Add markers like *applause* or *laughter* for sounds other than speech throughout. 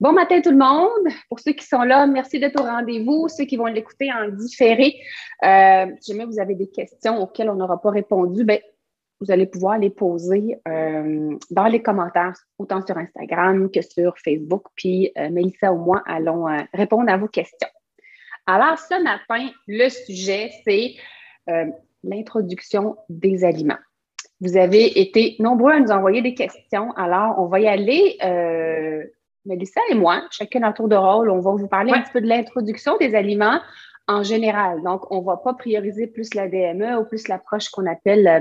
Bon matin tout le monde. Pour ceux qui sont là, merci d'être au rendez-vous. Ceux qui vont l'écouter en différé, euh, si jamais vous avez des questions auxquelles on n'aura pas répondu, ben, vous allez pouvoir les poser euh, dans les commentaires, autant sur Instagram que sur Facebook. Puis euh, Mélissa ou moi allons euh, répondre à vos questions. Alors, ce matin, le sujet, c'est l'introduction des aliments. Vous avez été nombreux à nous envoyer des questions. Alors, on va y aller Mélissa et moi, chacun un tour de rôle, on va vous parler un petit peu de l'introduction des aliments en général. Donc, on ne va pas prioriser plus la DME ou plus l'approche qu'on appelle euh,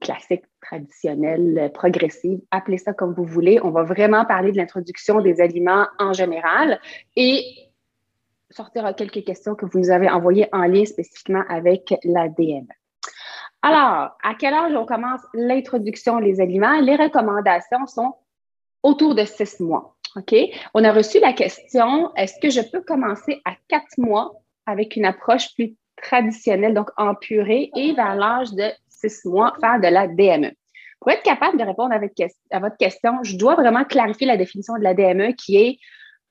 classique, traditionnelle, euh, progressive. Appelez ça comme vous voulez. On va vraiment parler de l'introduction des aliments en général et sortir quelques questions que vous nous avez envoyées en lien spécifiquement avec la DME. Alors, à quel âge on commence l'introduction des aliments? Les recommandations sont autour de six mois. OK? On a reçu la question est-ce que je peux commencer à quatre mois avec une approche plus traditionnelle, donc en purée, et vers l'âge de six mois, faire de la DME? Pour être capable de répondre à votre, question, je dois vraiment clarifier la définition de la DME qui est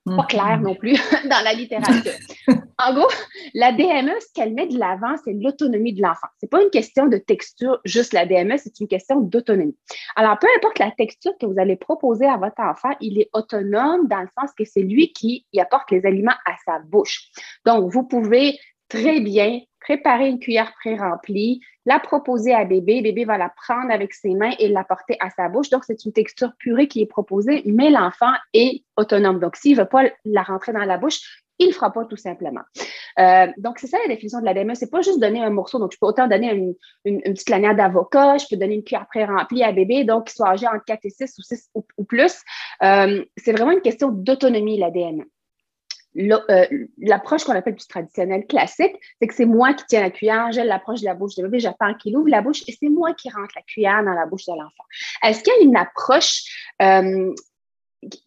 pas claire non plus *laughs* dans la littérature. *laughs* En gros, la DME, ce qu'elle met de l'avant, c'est l'autonomie de l'enfant. C'est pas une question de texture, juste la DME, c'est une question d'autonomie. Alors, peu importe la texture que vous allez proposer à votre enfant, il est autonome dans le sens que c'est lui qui y apporte les aliments à sa bouche. Donc, vous pouvez très bien préparer une cuillère pré-remplie, la proposer à bébé. Bébé va la prendre avec ses mains et l'apporter à sa bouche. Donc, c'est une texture purée qui est proposée, mais l'enfant est autonome. Donc, s'il ne veut pas la rentrer dans la bouche, il ne fera pas tout simplement. Euh, donc, c'est ça la définition de la DME. C'est pas juste donner un morceau. Donc, je peux autant donner une, petite lanière d'avocat, je peux donner une cuillère pré-remplie à bébé, donc qu'il soit âgé entre 4 et 6 ou 6 ou, plus. Euh, c'est vraiment une question d'autonomie, la DME. Euh, l'approche qu'on appelle plus traditionnelle, classique, c'est que c'est moi qui tiens la cuillère, j'ai l'approche de la bouche de bébé, j'attends qu'il ouvre la bouche et c'est moi qui rentre la cuillère dans la bouche de l'enfant. Est-ce qu'il y a une approche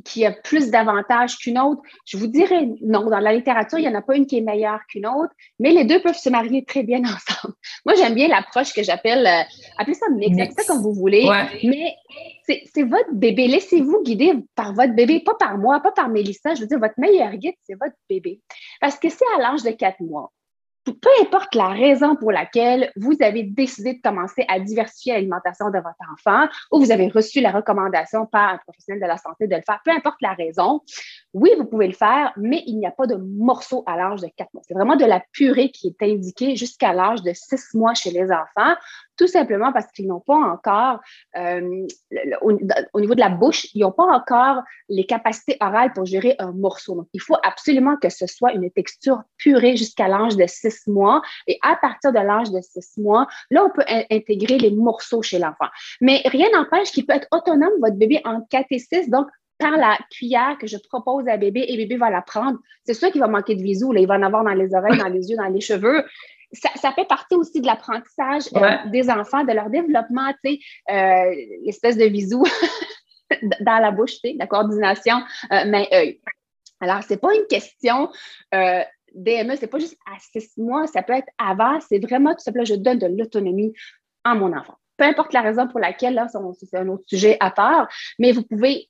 qui a plus d'avantages qu'une autre? Je vous dirais non. Dans la littérature, il n'y en a pas une qui est meilleure qu'une autre, mais les deux peuvent se marier très bien *laughs* ensemble. Moi, j'aime bien l'approche que j'appelle, euh, appelez ça mix, ça comme vous voulez, mais c'est votre bébé. Laissez-vous guider par votre bébé, pas par moi, pas par Mélissa. Je veux dire, votre meilleur guide, c'est votre bébé. Parce que c'est à l'âge de quatre mois peu importe la raison pour laquelle vous avez décidé de commencer à diversifier l'alimentation de votre enfant ou vous avez reçu la recommandation par un professionnel de la santé de le faire, peu importe la raison, oui, vous pouvez le faire, mais il n'y a pas de morceau à l'âge de 4 mois. C'est vraiment de la purée qui est indiquée jusqu'à l'âge de 6 mois chez les enfants tout simplement parce qu'ils n'ont pas encore, euh, au, niveau de la bouche, ils n'ont pas encore les capacités orales pour gérer un morceau. Donc, il faut absolument que ce soit une texture purée jusqu'à l'âge de six mois. Et à partir de l'âge de six mois, là, on peut intégrer les morceaux chez l'enfant. Mais rien n'empêche qu'il peut être autonome, votre bébé, en 4 et 6. Donc, par la cuillère que je propose à bébé et bébé va la prendre, c'est sûr qu'il va manquer de visou. Là, il va en avoir dans les oreilles, dans les yeux, dans les cheveux ça, fait partie aussi de l'apprentissage euh, des enfants, de leur développement, tu sais, euh, l'espèce de visou *laughs* dans la bouche, tu sais, la coordination euh, main-œil. Alors, c'est pas une question DME, c'est pas juste à six mois, ça peut être avant, c'est vraiment tout simplement, je donne de l'autonomie à mon enfant. Peu importe la raison pour laquelle, là, c'est un autre sujet à part, mais vous pouvez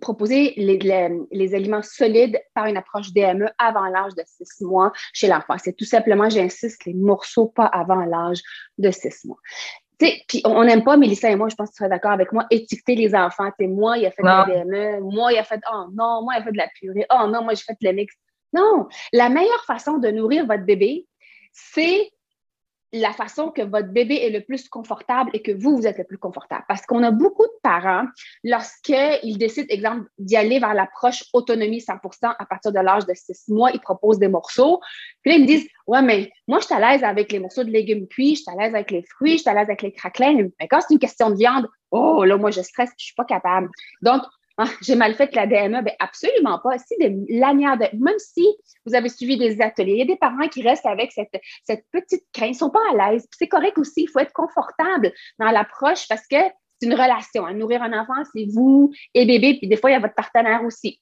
proposer les, aliments solides par une approche DME avant l'âge de 6 mois chez l'enfant. C'est tout simplement, j'insiste, les morceaux pas avant l'âge de 6 mois. Puis on n'aime pas, Mélissa et moi, je pense que tu serais d'accord avec moi, étiqueter les enfants. T'sais, moi, il a fait de la DME, moi, il a fait, oh non, moi, il a fait de la purée, oh non, moi, j'ai fait de la mix. Non, la meilleure façon de nourrir votre bébé, c'est la façon que votre bébé est le plus confortable et que vous, vous êtes le plus confortable. Parce qu'on a beaucoup de parents, lorsqu'ils décident, exemple, d'y aller vers l'approche autonomie 100% à partir de l'âge de 6 mois, ils proposent des morceaux. Puis là, ils me disent, ouais, mais moi, je suis à l'aise avec les morceaux de légumes cuits, je suis à l'aise avec les fruits, je suis à l'aise avec les craquelins. Mais quand c'est une question de viande, oh, là, moi, je stresse, je suis pas capable. Donc, ah, j'ai mal fait la DME. Bien, absolument pas. Si des lanières de, même si vous avez suivi des ateliers, il y a des parents qui restent avec cette, petite crainte, ils sont pas à l'aise. C'est correct aussi, il faut être confortable dans l'approche parce que c'est une relation. Hein. Nourrir un enfant, c'est vous et bébé, puis des fois, il y a votre partenaire aussi.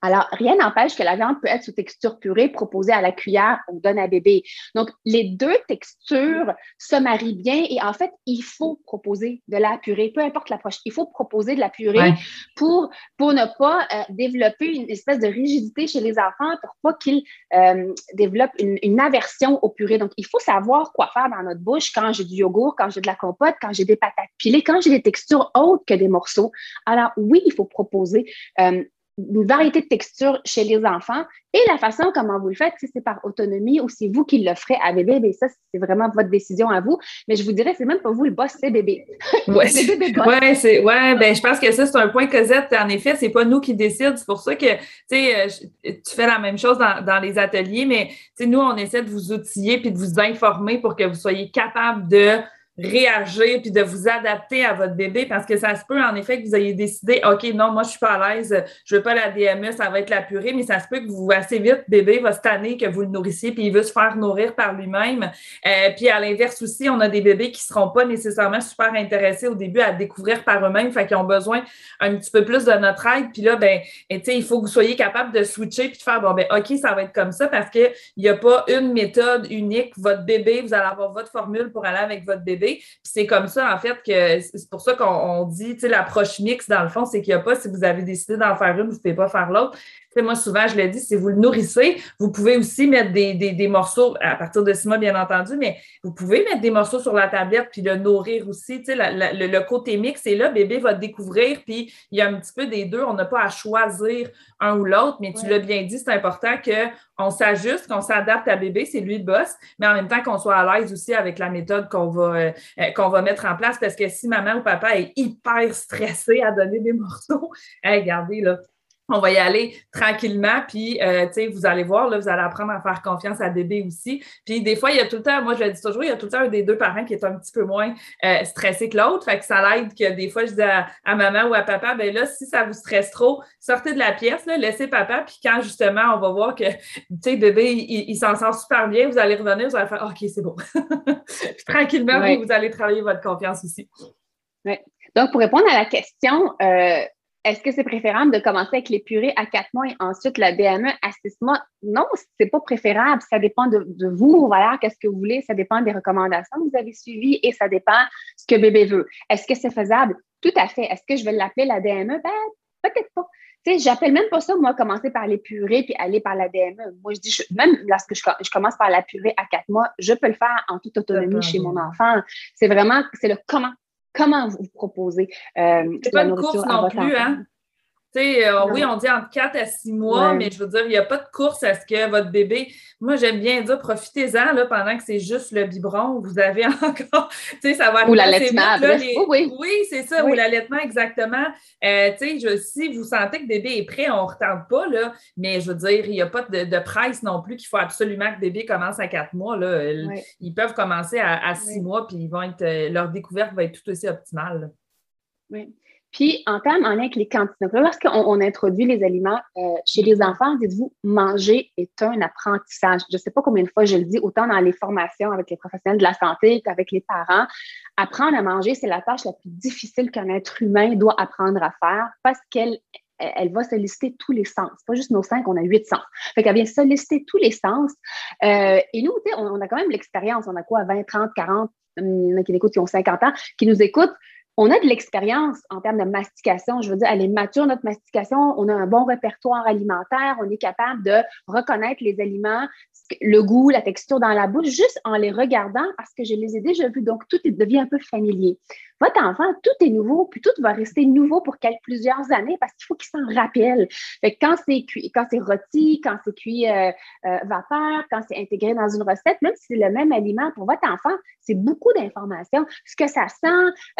Alors, rien n'empêche que la viande peut être sous texture purée proposée à la cuillère ou donne à bébé. Donc, les deux textures se marient bien et en fait, il faut proposer de la purée, peu importe l'approche. Il faut proposer de la purée pour, pour ne pas euh, développer une espèce de rigidité chez les enfants, pour pas qu'ils euh, développent une, une, aversion aux purées. Donc, il faut savoir quoi faire dans notre bouche quand j'ai du yogourt, quand j'ai de la compote, quand j'ai des patates pilées, quand j'ai des textures autres que des morceaux. Alors, oui, il faut proposer euh, une variété de textures chez les enfants. Et la façon comment vous le faites, si c'est par autonomie ou si vous qui le ferez à bébé, bien ça, c'est vraiment votre décision à vous. Mais je vous dirais, c'est même pas vous le boss, c'est bébé. Oui, *laughs* ouais, c'est, ouais, ben, je pense que ça, c'est un point Cosette. En effet, c'est pas nous qui décident. C'est pour ça que, tu euh, tu fais la même chose dans, dans les ateliers, mais, tu sais, nous, on essaie de vous outiller puis de vous informer pour que vous soyez capable de réagir puis de vous adapter à votre bébé parce que ça se peut en effet que vous ayez décidé OK, non, moi je suis pas à l'aise, je veux pas la DME, ça va être la purée, mais ça se peut que vous assez vite bébé va se tanner que vous le nourrissiez puis il veut se faire nourrir par lui-même. Euh, puis à l'inverse aussi, on a des bébés qui seront pas nécessairement super intéressés au début à découvrir par eux-mêmes, fait qu'ils ont besoin un petit peu plus de notre aide. Puis là ben tu sais, il faut que vous soyez capable de switcher puis de faire bon ben OK, ça va être comme ça parce que il y a pas une méthode unique, votre bébé, vous allez avoir votre formule pour aller avec votre bébé c'est comme ça, en fait, que c'est pour ça qu'on dit, tu sais, l'approche mixte, dans le fond, c'est qu'il n'y a pas, si vous avez décidé d'en faire une, vous ne pouvez pas faire l'autre moi, souvent, je le dis, si vous le nourrissez, vous pouvez aussi mettre des, morceaux, à partir de six mois, bien entendu, mais vous pouvez mettre des morceaux sur la tablette puis le nourrir aussi. Tu sais, le, côté mix est là, bébé va découvrir, puis il y a un petit peu des deux. On n'a pas à choisir un ou l'autre, mais tu l'as bien dit, c'est important qu'on s'ajuste, qu'on s'adapte à bébé, c'est lui le boss, mais en même temps qu'on soit à l'aise aussi avec la méthode qu'on va, euh, qu'on va mettre en place, parce que si maman ou papa est hyper stressé à donner des morceaux, *laughs* regardez, là, on va y aller tranquillement, puis euh, tu sais, vous allez voir, là, vous allez apprendre à faire confiance à bébé aussi. Puis des fois, il y a tout le temps, moi je le dis toujours, il y a tout le temps un des deux parents qui est un petit peu moins euh, stressé que l'autre. Fait que ça l'aide que des fois, je dis à, maman ou à papa, ben là, si ça vous stresse trop, sortez de la pièce, là, laissez papa, puis quand justement on va voir que, tu sais, bébé, il, s'en sort super bien, vous allez revenir, vous allez faire OK, c'est bon. *laughs* puis tranquillement, vous, allez travailler votre confiance aussi. Oui. Donc, pour répondre à la question, euh, est-ce que c'est préférable de commencer avec les purées à quatre mois et ensuite la DME à six mois? Non, c'est pas préférable. Ça dépend de, vous, voilà, qu'est-ce que vous voulez. Ça dépend des recommandations que vous avez suivies et ça dépend ce que bébé veut. Est-ce que c'est faisable? Tout à fait. Est-ce que je vais l'appeler la DME? Ben, peut-être pas. Tu sais, j'appelle même pas ça, moi, commencer par les purées puis aller par la DME. Moi, je dis, même lorsque je, je, commence par la purée à quatre mois, je peux le faire en toute autonomie chez mon enfant. C'est vraiment, c'est le comment comment vous proposez euh, C'est pas une course non plus, hein? Euh, oui, on dit entre 4 à 6 mois, mais je veux dire, il n'y a pas de course à ce que votre bébé. Moi, j'aime bien dire, profitez-en là, pendant que c'est juste le biberon. Vous avez *laughs* encore. ça va Ou l'allaitement. Oui, oui. c'est ça, ou l'allaitement, exactement. Euh, je, si vous sentez que le bébé est prêt, on ne retente pas, là, mais je veux dire, il n'y a pas de, de presse non plus qu'il faut absolument que le bébé commence à 4 mois. Là. Ils peuvent commencer à, 6 mois, puis ils vont être, euh, leur découverte va être tout aussi optimale. Oui. Puis, en termes en lien avec les cantines, lorsqu'on on introduit les aliments euh, chez les enfants, dites-vous, manger est un apprentissage. Je ne sais pas combien de fois je le dis, autant dans les formations avec les professionnels de la santé qu'avec les parents. Apprendre à manger, c'est la tâche la plus difficile qu'un être humain doit apprendre à faire parce qu'elle elle va solliciter tous les sens. Pas juste nos cinq, on a huit sens. Fait qu'elle vient solliciter tous les sens. Euh, et nous, on, on a quand même l'expérience. On a quoi, 20, 30, 40, il y en a qui écoutent, qui ont 50 ans, qui nous écoutent on a de l'expérience en termes de mastication. Je veux dire, elle est mature, notre mastication. On a un bon répertoire alimentaire. On est capable de reconnaître les aliments, le goût, la texture dans la bouche, juste en les regardant parce que je les ai déjà vus. Donc, tout devient un peu familier. Votre enfant, tout est nouveau, puis tout va rester nouveau pour quelques, plusieurs années parce qu'il faut qu'il s'en rappelle. Fait quand c'est quand c'est rôti, quand c'est cuit euh, euh, vapeur, quand c'est intégré dans une recette, même si c'est le même aliment pour votre enfant, c'est beaucoup d'informations. Ce que ça sent,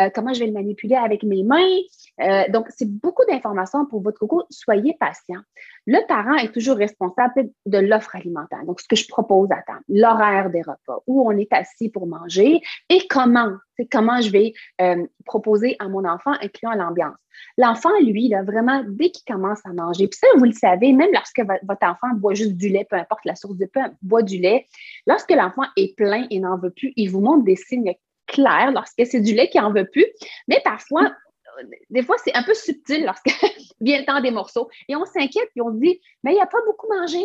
euh, comment je vais le manipuler avec mes mains. donc, c'est beaucoup d'informations pour votre coco. Soyez patient. Le parent est toujours responsable de l'offre alimentaire. Donc, ce que je propose à temps, l'horaire des repas, où on est assis pour manger et comment c'est comment je vais euh, proposer à mon enfant, incluant l'ambiance. L'enfant, lui, là, vraiment, dès qu'il commence à manger, puis ça, vous le savez, même lorsque votre enfant boit juste du lait, peu importe la source de pain, boit du lait, lorsque l'enfant est plein et n'en veut plus, il vous montre des signes clairs lorsque c'est du lait qu'il n'en veut plus. Mais parfois, des fois, c'est un peu subtil lorsque vient le temps des morceaux. Et on s'inquiète et on dit, mais il n'a pas beaucoup mangé.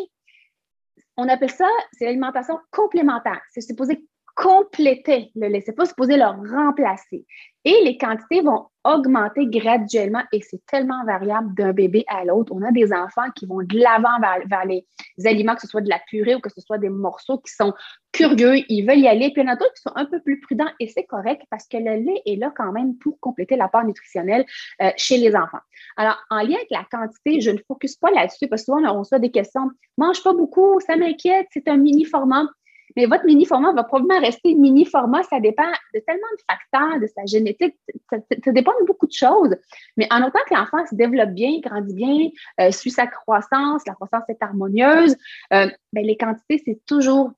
On appelle ça, c'est l'alimentation complémentaire. C'est supposé compléter le lait. C'est pas supposé le remplacer. Et les quantités vont augmenter graduellement et c'est tellement variable d'un bébé à l'autre. On a des enfants qui vont de l'avant vers, les aliments, que ce soit de la purée ou que ce soit des morceaux qui sont curieux, ils veulent y aller. Puis il y en a d'autres qui sont un peu plus prudents et c'est correct parce que le lait est là quand même pour compléter l'apport nutritionnel euh, chez les enfants. Alors, en lien avec la quantité, je ne focus pas là-dessus parce que souvent on reçoit des questions. Mange pas beaucoup, ça m'inquiète, c'est un mini format. Mais votre mini-format va probablement rester mini-format. Ça dépend de tellement de facteurs, de sa génétique. Ça, dépend de beaucoup de choses. Mais en autant que l'enfant se développe bien, grandit bien, euh, suit sa croissance, la croissance est harmonieuse, euh, ben, les quantités, c'est toujours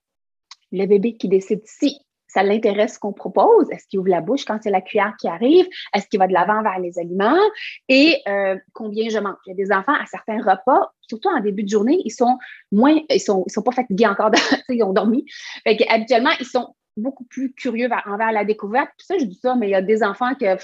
le bébé qui décide si ça l'intéresse ce qu'on propose? Est-ce qu'il ouvre la bouche quand c'est la cuillère qui arrive? Est-ce qu'il va de l'avant vers les aliments? Et euh, combien je mange? Il y a des enfants à certains repas, surtout en début de journée, ils sont moins, ils sont, ils sont pas fatigués encore, *laughs* ils ont dormi. Habituellement, ils sont beaucoup plus curieux envers la découverte. Ça, je dis ça, mais il y a des enfants que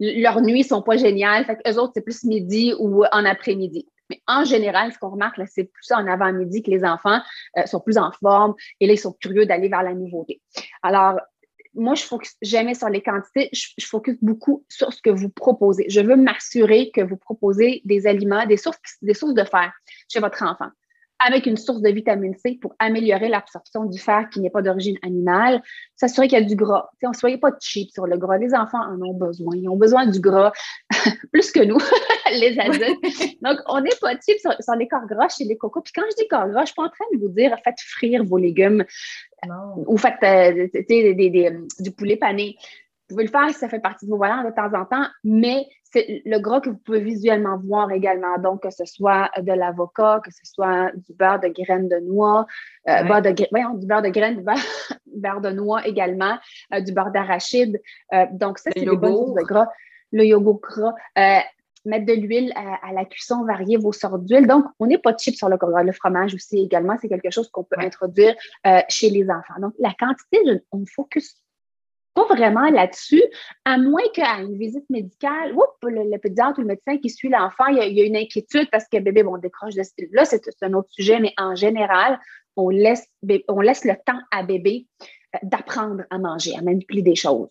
leurs nuits sont pas géniales. Fait eux autres, c'est plus midi ou en après-midi. Mais en général, ce qu'on remarque, c'est plus en avant-midi que les enfants euh, sont plus en forme et là, ils sont curieux d'aller vers la nouveauté. Alors, moi, je ne focus jamais sur les quantités, je, je, focus beaucoup sur ce que vous proposez. Je veux m'assurer que vous proposez des aliments, des sources, des sources de fer chez votre enfant avec une source de vitamine C pour améliorer l'absorption du fer qui n'est pas d'origine animale, s'assurer qu'il y a du gras. ne soyez pas cheap sur le gras. Les enfants en ont besoin. Ils ont besoin du gras *laughs* plus que nous, *laughs* les adultes. Donc, on n'est pas cheap sur, les corps gras chez les cocos. Puis quand je dis corps gras, je ne suis pas en train de vous dire faites frire vos légumes ou faites euh, du poulet pané. Vous pouvez le faire si ça fait partie de vos valeurs de temps en temps, mais c'est le gras que vous pouvez visuellement voir également. Donc, que ce soit de l'avocat, que ce soit du beurre de graines de noix, euh, beurre de, du beurre de graines, du *laughs* beurre, de noix également, euh, du beurre d'arachide. Euh, donc, ça, c'est des bonnes sources de gras. Le yogourt gras. mettre de l'huile à, la cuisson, varier vos sortes d'huile. Donc, on n'est pas cheap sur le gras. Le fromage aussi également, c'est quelque chose qu'on peut introduire chez les enfants. Donc, la quantité, on focus pas vraiment là-dessus, à moins qu'à une visite médicale, le, pédiatre ou le médecin qui suit l'enfant, il, y a une inquiétude parce que bébé, bon, décroche de Là, c'est un autre sujet, mais en général, on laisse, on laisse le temps à bébé d'apprendre à manger, à manipuler des choses.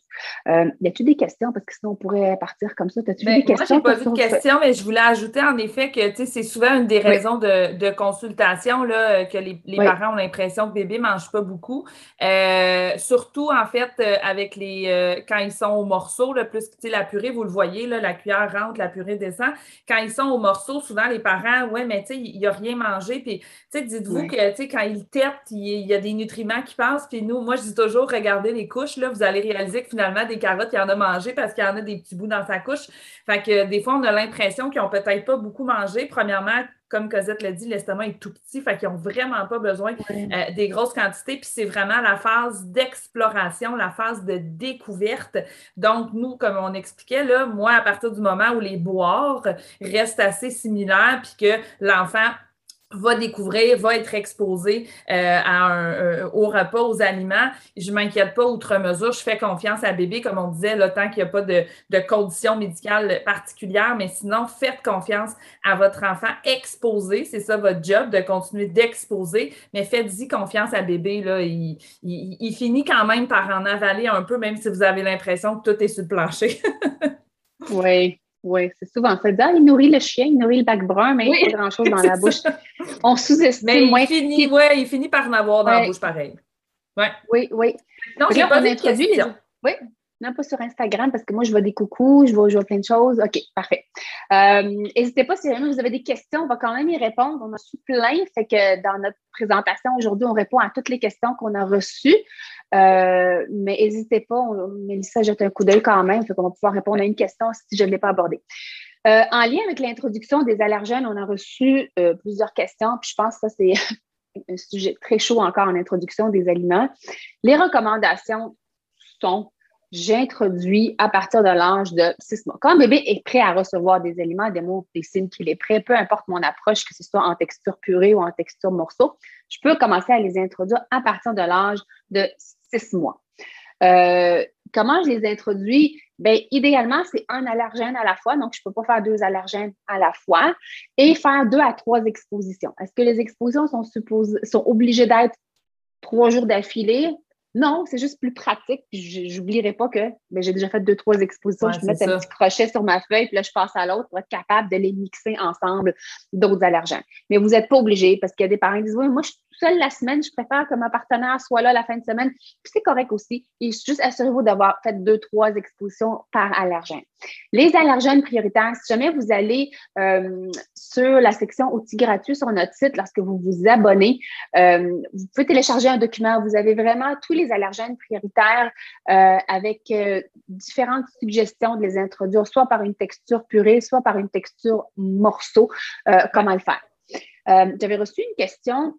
Euh, y a-tu des questions? Parce que sinon, on pourrait partir comme ça. As-tu ben, des questions? Moi, je n'ai pas vu de questions, mais je voulais ajouter en effet que c'est souvent une des raisons de, consultation là, que les, parents ont l'impression que bébé ne mange pas beaucoup. Euh, surtout, en fait, euh, avec les euh, quand ils sont au morceau, là, plus la purée, vous le voyez, là, la cuillère rentre, la purée descend. Quand ils sont au morceau, souvent les parents, ouais, mais tu sais, il a rien mangé. Puis, dites-vous que quand ils têtent, il, y a des nutriments qui passent. Puis nous, moi, je toujours, regardez les couches, là, vous allez réaliser que finalement, des carottes, il y en a mangé parce qu'il y en a des petits bouts dans sa couche. Fait que des fois, on a l'impression qu'ils n'ont peut-être pas beaucoup mangé. Premièrement, comme Cosette l'a dit, l'estomac est tout petit, fait qu'ils n'ont vraiment pas besoin euh, des grosses quantités. Puis c'est vraiment la phase d'exploration, la phase de découverte. Donc, nous, comme on expliquait, là, moi, à partir du moment où les boires restent assez similaires, puis que l'enfant va découvrir, va être exposé euh, à un, au repas, aux aliments. Je ne m'inquiète pas outre mesure. Je fais confiance à bébé, comme on disait, le tant qu'il n'y a pas de, de conditions médicales particulières. Mais sinon, faites confiance à votre enfant exposé. C'est ça votre job, de continuer d'exposer. Mais faites-y confiance à bébé. Là. Il, il, finit quand même par en avaler un peu, même si vous avez l'impression que tout est sur le plancher. *laughs* oui. Oui, c'est souvent ça. Ah, il nourrit le chien, il nourrit le bac brun, mais il n'y a pas grand-chose dans *laughs* la bouche. On sous-estime moins. Il finit, ouais, il finit par en avoir dans la bouche pareil. Ouais. Oui, oui. Non, j'ai pas introduit les... Oui, non, pas sur Instagram parce que moi, je vois des coucous, je vois, je plein de choses. OK, parfait. Euh, n'hésitez pas si jamais vous avez des questions, on va quand même y répondre. On a su plein, fait que dans notre présentation aujourd'hui, on répond à toutes les questions qu'on a reçues. Euh, mais n'hésitez pas, on, Mélissa jette un coup d'œil quand même, fait qu'on va pouvoir répondre à une question si je ne l'ai pas abordée. Euh, en lien avec l'introduction des allergènes, on a reçu plusieurs questions, puis je pense que ça, c'est *laughs* un sujet très chaud encore en introduction des aliments. Les recommandations sont j'introduis à partir de l'âge de 6 mois. Quand un bébé est prêt à recevoir des aliments, des mots, des signes qu'il est prêt, peu importe mon approche, que ce soit en texture purée ou en texture morceau, je peux commencer à les introduire à partir de l'âge de six mois. Euh, comment je les introduis? Bien, idéalement, c'est un allergène à la fois, donc je ne peux pas faire deux allergènes à la fois, et faire deux à trois expositions. Est-ce que les expositions sont, sont obligées d'être trois jours d'affilée? Non, c'est juste plus pratique. J'oublierai pas que ben, j'ai déjà fait deux, trois expositions. je mets un petit crochet sur ma feuille, puis là, je passe à l'autre pour être capable de les mixer ensemble d'autres allergènes. Mais vous n'êtes pas obligé parce qu'il y a des parents qui disent Oui, moi, je seule la semaine, je préfère que ma partenaire soit là la fin de semaine. C'est correct aussi. Et juste assurez-vous d'avoir fait deux, trois expositions par allergène. Les allergènes prioritaires, si jamais vous allez euh, sur la section outils gratuits sur notre site, lorsque vous vous abonnez, euh, vous pouvez télécharger un document. Vous avez vraiment tous les allergènes prioritaires euh, avec différentes suggestions de les introduire, soit par une texture purée, soit par une texture morceau, comment le faire. J'avais reçu une question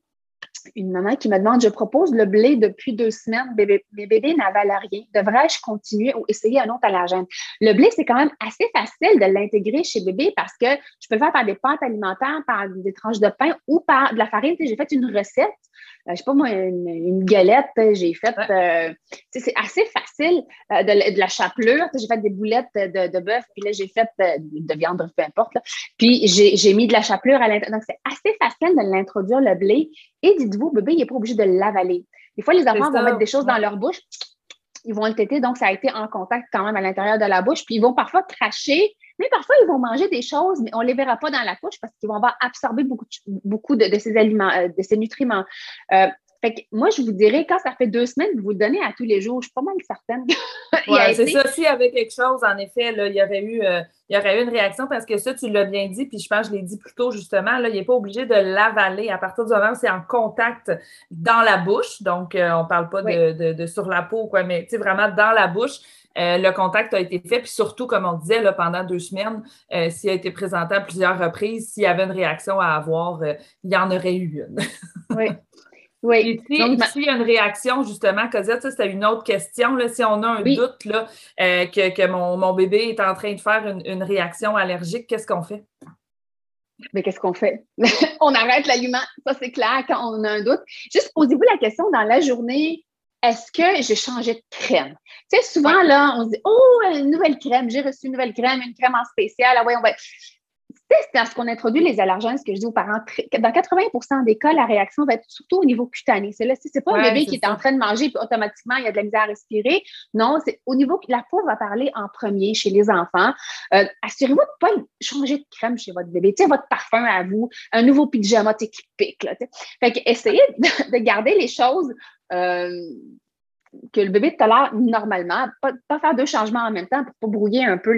une maman qui me demande Je propose le blé depuis deux semaines, bébé, mes bébés n'avalent rien. Devrais-je continuer ou essayer un autre allergène? Le blé, c'est quand même assez facile de l'intégrer chez bébé parce que je peux le faire par des pâtes alimentaires, par des tranches de pain ou par de la farine. J'ai fait une recette je euh, je sais pas moi, une, galette, j'ai fait, euh, c'est assez facile euh, de, la chapelure. J'ai fait des boulettes de, de bœuf, puis là, j'ai fait de viande, peu importe. Puis j'ai mis de la chapelure à l'intérieur. Donc, c'est assez facile de l'introduire, le blé. Et dites-vous, bébé, il n'est pas obligé de l'avaler. Des fois, les enfants vont mettre des choses dans leur bouche, ils vont le têter, donc ça a été en contact quand même à l'intérieur de la bouche. Puis ils vont parfois cracher mais parfois, ils vont manger des choses, mais on ne les verra pas dans la couche parce qu'ils vont avoir absorbé beaucoup, beaucoup de, ces aliments, euh, de ces nutriments. Euh, fait que moi, je vous dirais, quand ça fait deux semaines que vous le donnez à tous les jours, je suis pas mal certaine. *laughs* oui, c'est ça. Si avec quelque chose, en effet, là, il y avait eu, euh, il y aurait eu une réaction parce que ça, tu l'as bien dit, puis je pense que je l'ai dit plus tôt, justement, là, il n'est pas obligé de l'avaler à partir du moment où c'est en contact dans la bouche. Donc, on ne parle pas de, de, sur la peau, quoi, mais vraiment dans la bouche. Euh, le contact a été fait, puis surtout, comme on disait, là, pendant deux semaines, euh, s'il a été présenté à plusieurs reprises, s'il y avait une réaction à avoir, euh, il y en aurait eu une. *laughs* oui. Oui. s'il y a une réaction, justement, Cosette, ça, c'était une autre question. Là, si on a un doute là, que, mon, bébé est en train de faire une, réaction allergique, qu'est-ce qu'on fait? Mais qu'est-ce qu'on fait? *laughs* on arrête l'aliment, ça c'est clair quand on a un doute. Juste posez-vous la question dans la journée, est-ce que j'ai changé de crème? Tu sais, souvent, là, on se dit, oh, une nouvelle crème, j'ai reçu une nouvelle crème, une crème en spécial. Ah ouais, on va. C'est parce qu'on introduit les allergènes, ce que je dis aux parents. Dans 80% des cas, la réaction va être surtout au niveau cutané. C'est là, c'est pas un bébé qui est en train de manger et automatiquement il y a de la misère à respirer. Non, c'est au niveau que la peau va parler en premier chez les enfants. Euh, assurez-vous de ne pas changer de crème chez votre bébé. Tu sais, votre parfum à vous, un nouveau pyjama typique. Là, fait que essayez de garder les choses que le bébé tolère normalement, pas, faire deux changements en même temps pour pas brouiller un peu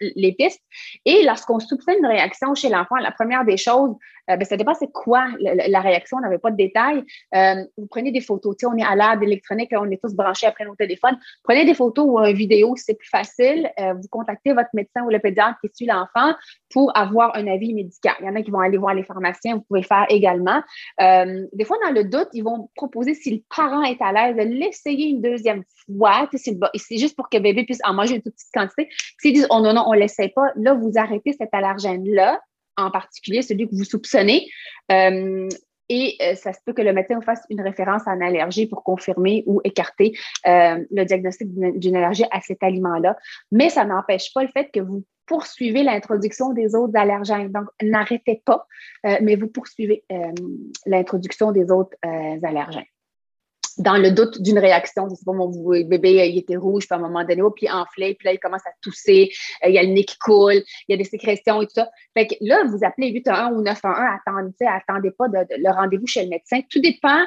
les pistes. Et lorsqu'on soupçonne une réaction chez l'enfant, la première des choses, euh, ben, ça dépend c'est quoi la, réaction, on n'avait pas de détails. Euh, vous prenez des photos, on est à l'ère d'électronique, on est tous branchés après nos téléphones. Prenez des photos ou une vidéo, c'est plus facile. Euh, vous contactez votre médecin ou le pédiatre qui suit l'enfant pour avoir un avis médical. Il y en a qui vont aller voir les pharmaciens, vous pouvez faire également. des fois, dans le doute, ils vont proposer, si le parent est à l'aise, de l'essayer une deuxième fois. C'est juste pour que bébé puisse en manger une toute petite quantité. S'ils disent, oh non, non, on ne l'essaie pas, là, vous arrêtez cet allergène-là en particulier, celui que vous soupçonnez. Euh, et euh, ça se peut que le médecin fasse une référence à une allergie pour confirmer ou écarter euh, le diagnostic d'une allergie à cet aliment-là. Mais ça n'empêche pas le fait que vous poursuivez l'introduction des autres allergènes. Donc, n'arrêtez pas, mais vous poursuivez l'introduction des autres allergènes dans le doute d'une réaction. C'est pas mon bébé, il était rouge, puis à un moment donné, oh, puis il enflait, puis là, il commence à tousser, euh, il y a le nez qui coule, il y a des sécrétions et tout ça. Fait que là, vous appelez 811 ou 911, attendez, attendez pas de, le rendez-vous chez le médecin. Tout dépend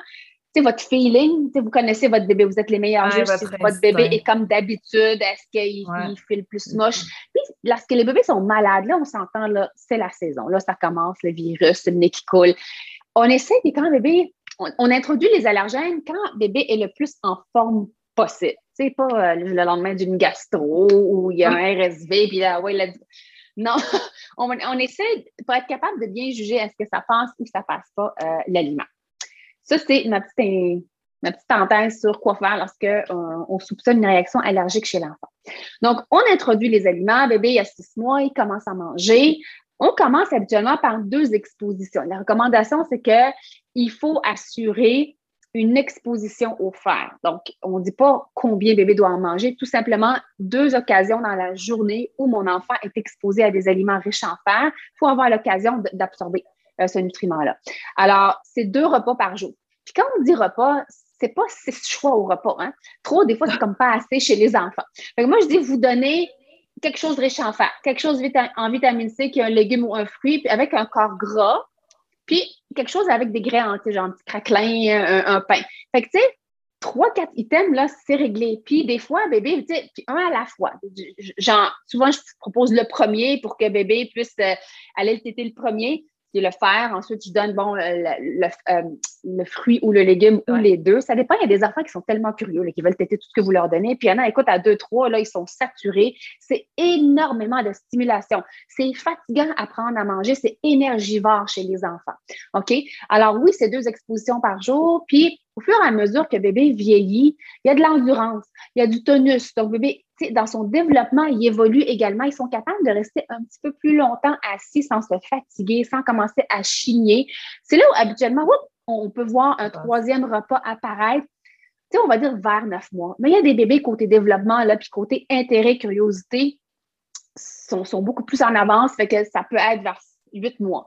c'est votre feeling, vous connaissez votre bébé, vous êtes les meilleurs juges. Si votre bébé est comme d'habitude, est-ce qu'il fait le plus moche? Puis, lorsque les bébés sont malades, là, on s'entend, là, c'est la saison. Là, ça commence, le virus, le nez qui coule. On essaie, puis quand le bébé on, introduit les allergènes quand bébé est le plus en forme possible. C'est pas euh, le lendemain d'une gastro ou il y a un RSV, puis là, ouais, non, *laughs* on, essaie pour être capable de bien juger est-ce que ça passe ou ça passe pas euh, l'aliment. Ça, c'est ma petite, ma petite sur quoi faire lorsque euh, on soupçonne une réaction allergique chez l'enfant. Donc, on introduit les aliments, bébé il a six mois, il commence à manger. On commence habituellement par deux expositions. La recommandation, c'est qu'il faut assurer une exposition au fer. Donc, on ne dit pas combien bébé doit en manger, tout simplement deux occasions dans la journée où mon enfant est exposé à des aliments riches en fer pour avoir l'occasion d'absorber euh, ce nutriment-là. Alors, c'est deux repas par jour. Puis quand on dit repas, c'est pas six choix au repas. Hein? Trop, des fois, c'est comme pas assez chez les enfants. moi, je dis, vous donnez quelque chose de riche en fer, quelque chose en vitamine C qui est un légume ou un fruit, puis avec un corps gras, puis quelque chose avec des grains genre un petit craquelin, un, pain. Fait que, tu sais, trois, quatre items, là, c'est réglé. Puis des fois, bébé, tu sais, un à la fois. Genre, souvent, je propose le premier pour que bébé puisse euh, aller le téter le premier c'est le fer. Ensuite, je donne bon, le, euh, le, fruit ou le légume ou les deux. Ça dépend. Il y a des enfants qui sont tellement curieux, qui veulent têter tout ce que vous leur donnez. Puis il y en a, écoute, à deux, trois, là, ils sont saturés. C'est énormément de stimulation. C'est fatigant à prendre à manger. C'est énergivore chez les enfants. OK? Alors oui, c'est deux expositions par jour. Puis au fur et à mesure que bébé vieillit, il y a de l'endurance, il y a du tonus. Donc, bébé, dans son développement, il évolue également. Ils sont capables de rester un petit peu plus longtemps assis sans se fatiguer, sans commencer à chigner. C'est là où habituellement, on peut voir un troisième repas apparaître. on va dire vers neuf mois. Mais il y a des bébés côté développement, là, puis côté intérêt, curiosité, sont, sont beaucoup plus en avance, fait que ça peut être vers huit mois.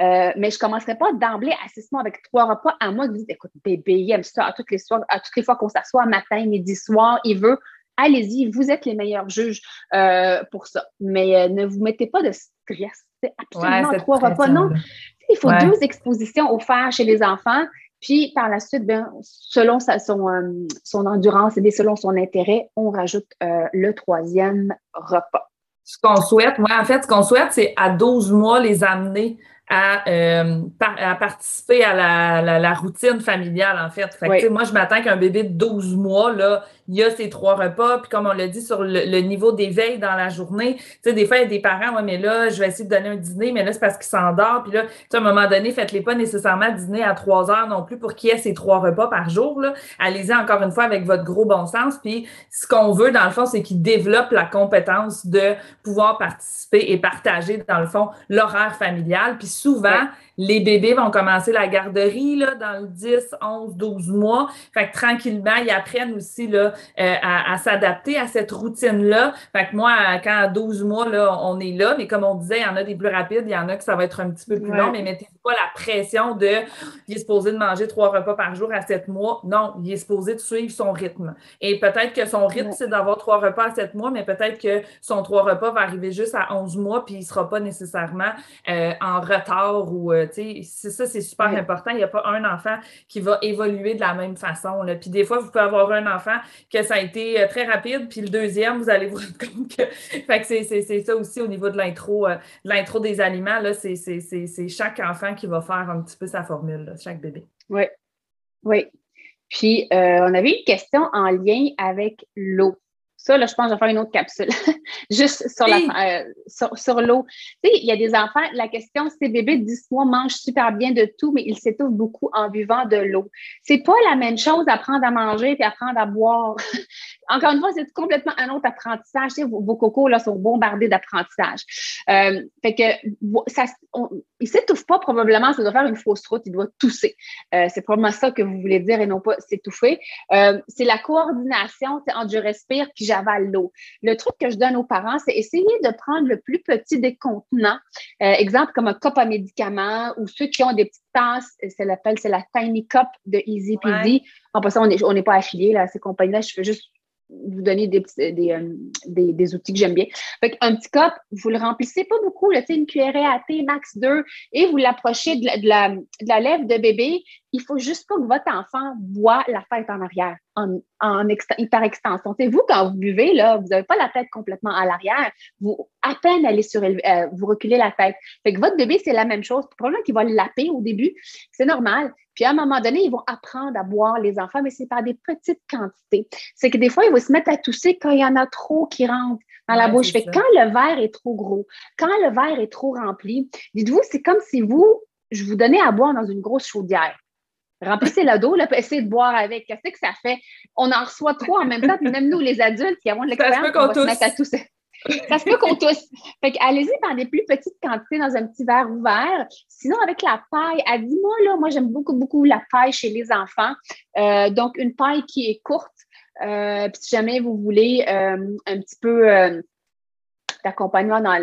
Euh, mais je ne commencerai pas d'emblée à six mois avec trois repas à moi de dire écoute, bébé, il aime ça à toutes les, à toutes les fois qu'on s'assoit, matin, midi, soir, il veut. Allez-y, vous êtes les meilleurs juges euh, pour ça. Mais euh, ne vous mettez pas de stress. C'est absolument trois repas. Non, il faut deux expositions offertes chez les enfants. Puis par la suite, ben, selon son, son endurance et selon son intérêt, on rajoute le troisième repas. Ce qu'on souhaite, moi, en fait, ce qu'on souhaite, c'est à 12 mois les amener à, euh, à participer à la, la, routine familiale, en fait. fait Moi, je m'attends qu'un bébé de 12 mois, là, il y a ses trois repas, puis comme on l'a dit, sur le, niveau d'éveil dans la journée, tu sais, des fois, il y a des parents, ouais, mais là, je vais essayer de donner un dîner, mais là, c'est parce qu'il s'endort, puis là, tu à un moment donné, faites-les pas nécessairement dîner à trois heures non plus pour qu'il y ait ces trois repas par jour, là. Allez-y encore une fois avec votre gros bon sens, puis ce qu'on veut, dans le fond, c'est qu'il développe la compétence de pouvoir participer et partager, dans le fond, l'horaire familial, puis souvent, les bébés vont commencer la garderie là, dans le 10, 11, 12 mois. Fait que tranquillement, ils apprennent aussi là, euh, à, s'adapter à cette routine-là. Fait que moi, quand à 12 mois, là, on est là, mais comme on disait, il y en a des plus rapides, il y en a que ça va être un petit peu plus long, mais mettez pas la pression de il est supposé de manger trois repas par jour à 7 mois. Non, il est supposé de suivre son rythme. Et peut-être que son rythme, c'est d'avoir trois repas à 7 mois, mais peut-être que son trois repas va arriver juste à 11 mois, puis il ne sera pas nécessairement euh, en retard ou euh, c'est ça, c'est super important. Il n'y a pas un enfant qui va évoluer de la même façon. Là. Puis des fois, vous pouvez avoir un enfant que ça a été euh, très rapide, puis le deuxième, vous allez vous *laughs* rendre compte que. Fait que c'est ça aussi au niveau de l'intro, euh, l'intro des aliments. C'est, chaque enfant qui va faire un petit peu sa formule, chaque bébé. Oui. Oui. Puis, euh, on avait une question en lien avec l'eau. Ça, là, je pense que je vais faire une autre capsule, *laughs* juste sur, la, euh, sur, l'eau. Tu sais, il y a des enfants, la question, c'est bébé de 10 mois mange super bien de tout, mais il s'étouffe beaucoup en buvant de l'eau. C'est pas la même chose apprendre à manger et apprendre à boire. *laughs* encore une fois, c'est complètement un autre apprentissage. vos, cocos là, sont bombardés d'apprentissage. Euh, fait que ça, il s'étouffe pas probablement, ça doit faire une fausse route, il doit tousser. Euh, c'est probablement ça que vous voulez dire et non pas s'étouffer. Euh, c'est la coordination entre je respire puis j'avale l'eau. Le truc que je donne aux parents, c'est essayer de prendre le plus petit des contenants. exemple comme un cup à médicaments ou ceux qui ont des petites tasses, c'est l'appelle, c'est la Tiny Cup de Easy Peasy. En passant, on n'est pas affilié à ces compagnies-là, je fais juste vous donner des, euh, des, des, outils que j'aime bien. Fait un petit cup, vous le remplissez pas beaucoup, là, une cuillerée à thé, max 2, et vous l'approchez de, la, de, la, lèvre de bébé. Il faut juste pas que votre enfant boit la tête en arrière, en, en hyper extension. vous, quand vous buvez, là, vous n'avez pas la tête complètement à l'arrière. Vous, à peine allez sur, euh, vous reculez la tête. Fait que votre bébé, c'est la même chose. Probablement qu'il va le laper au début. C'est normal. Puis à un moment donné, ils vont apprendre à boire les enfants, mais c'est par des petites quantités. C'est que des fois, ils vont se mettre à tousser quand il y en a trop qui rentrent dans la bouche. Fait quand le verre est trop gros, quand le verre est trop rempli, dites-vous, c'est comme si vous, je vous donnais à boire dans une grosse chaudière. Remplissez le dos, là, puis essayez de boire avec. Qu'est-ce que ça fait? On en reçoit trop en même temps, puis même nous, les adultes qui avons de l'expérience, on va se mettre à tousser. Ça se peut qu'on tousse. Fait allez-y par des plus petites quantités dans un petit verre ouvert. Sinon, avec la paille, elle dit, moi, là, moi, j'aime beaucoup, beaucoup la paille chez les enfants. Euh, donc, une paille qui est courte. Euh, puis si jamais vous voulez euh, un petit peu d'accompagnement dans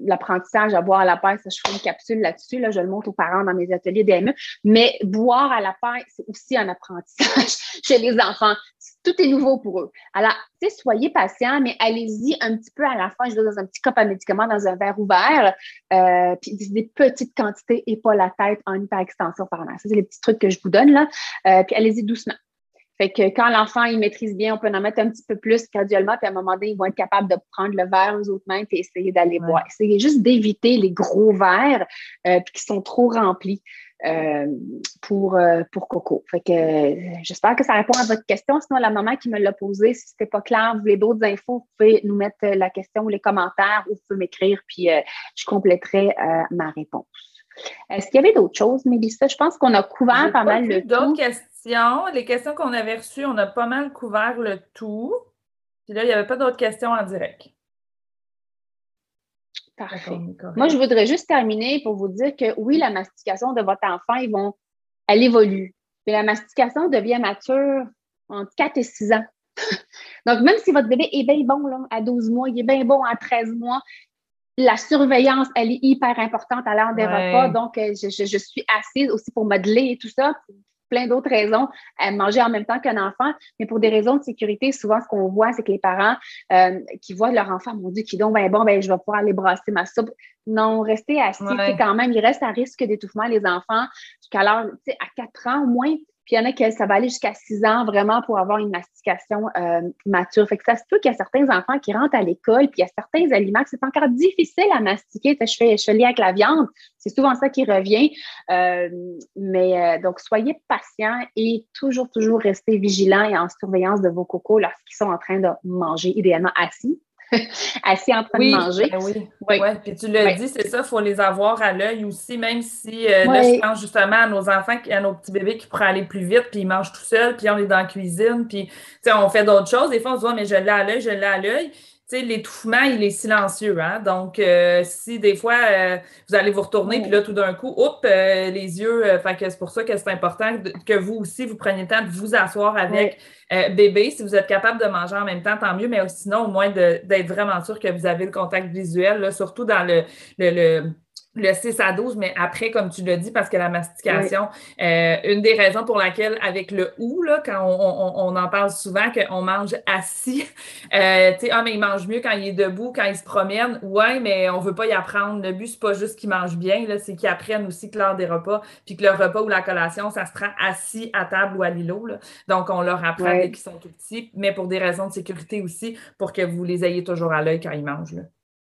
l'apprentissage à boire à la paille, ça, je fais une capsule là-dessus. Là, je le montre aux parents dans mes ateliers DME. Mais boire à la paille, c'est aussi un apprentissage *laughs* chez les enfants. Tout est nouveau pour eux. Alors, tu sais, soyez patient, mais allez-y un petit peu à la fin. Je vais dans un petit cup à médicaments, dans un verre ouvert, euh, puis des petites quantités et pas la tête en hyper extension par Ça, c'est les petits trucs que je vous donne là. Euh, puis allez-y doucement. Fait que quand l'enfant, il maîtrise bien, on peut en mettre un petit peu plus graduellement, puis à un moment donné, ils vont être capables de prendre le verre aux autres mains et essayer d'aller boire. Essayez juste d'éviter les gros verres euh, qui sont trop remplis euh, pour, euh, pour Coco. Fait que j'espère que ça répond à votre question. Sinon, la maman qui me l'a posé, si c'était pas clair, vous voulez d'autres infos, vous pouvez nous mettre la question ou les commentaires ou vous pouvez m'écrire, puis je compléterai ma réponse. Est-ce qu'il y avait d'autres choses, Mélissa? Je pense qu'on a couvert pas, mal le D'autres questions. Les questions qu'on avait reçues, on a pas mal couvert le tout. Puis là, il n'y avait pas d'autres questions en direct. Parfait. Moi, je voudrais juste terminer pour vous dire que oui, la mastication de votre enfant, ils vont, elle évolue. Mais la mastication devient mature entre 4 et 6 ans. *laughs* Donc, même si votre bébé est bien bon là, à 12 mois, il est bien bon à 13 mois, la surveillance, elle est hyper importante à l'heure des repas. Donc, euh, je, je, suis assise aussi pour modeler et tout ça. Plein d'autres raisons. à manger en même temps qu'un enfant, mais pour des raisons de sécurité, souvent, ce qu'on voit, c'est que les parents euh, qui voient leur enfant, mon Dieu, qui donc, ben bon, ben, je vais pouvoir aller brasser ma soupe. Non, restez assis. Quand même, il reste à risque d'étouffement, les enfants, jusqu'à l'heure, tu sais, à 4 ans au moins. Puis il y en a qui ça va aller jusqu'à 6 ans vraiment pour avoir une mastication euh, mature. Fait que ça se peut qu'il y a certains enfants qui rentrent à l'école, puis il y a certains aliments que c'est encore difficile à mastiquer. Je fais, je avec la viande, c'est souvent ça qui revient. Euh, mais euh, donc, soyez patients et toujours, toujours restez vigilants et en surveillance de vos cocos lorsqu'ils sont en train de manger, idéalement assis. *laughs* assis en train de manger. Ben oui, oui. Ouais, puis tu l'as dit, c'est ça, il faut les avoir à l'œil aussi, même si euh, là, je pense justement à nos enfants, à nos petits bébés qui pourraient aller plus vite, puis ils mangent tout seuls, puis on est dans la cuisine, puis on fait d'autres choses. Des fois, on se dit, mais je l'ai à l'œil, je l'ai à l'œil l'étouffement, il est silencieux. Hein? Donc, euh, si des fois, euh, vous allez vous retourner, puis là, tout d'un coup, oups, euh, les yeux, que c'est pour ça que c'est important que vous aussi, vous preniez le temps de vous asseoir avec bébé. Si vous êtes capable de manger en même temps, tant mieux, mais sinon, au moins d'être vraiment sûr que vous avez le contact visuel, surtout dans le, le le 6 à 12, mais après, comme tu l'as dit, parce que la mastication, euh, une des raisons pour laquelle, avec le ou, là, quand on, on, en parle souvent, qu'on mange assis, euh, tu sais, ah, mais il mange mieux quand il est debout, quand il se promène. Ouais, mais on veut pas y apprendre. Le but, c'est pas juste qu'il mange bien, là, c'est qu'il apprenne aussi que lors des repas, puis que le repas ou la collation, ça se prend assis à table ou à l'îlot. Donc, on leur apprend dès qu'ils sont tout petits, mais pour des raisons de sécurité aussi, pour que vous les ayez toujours à l'œil quand ils mangent. Là.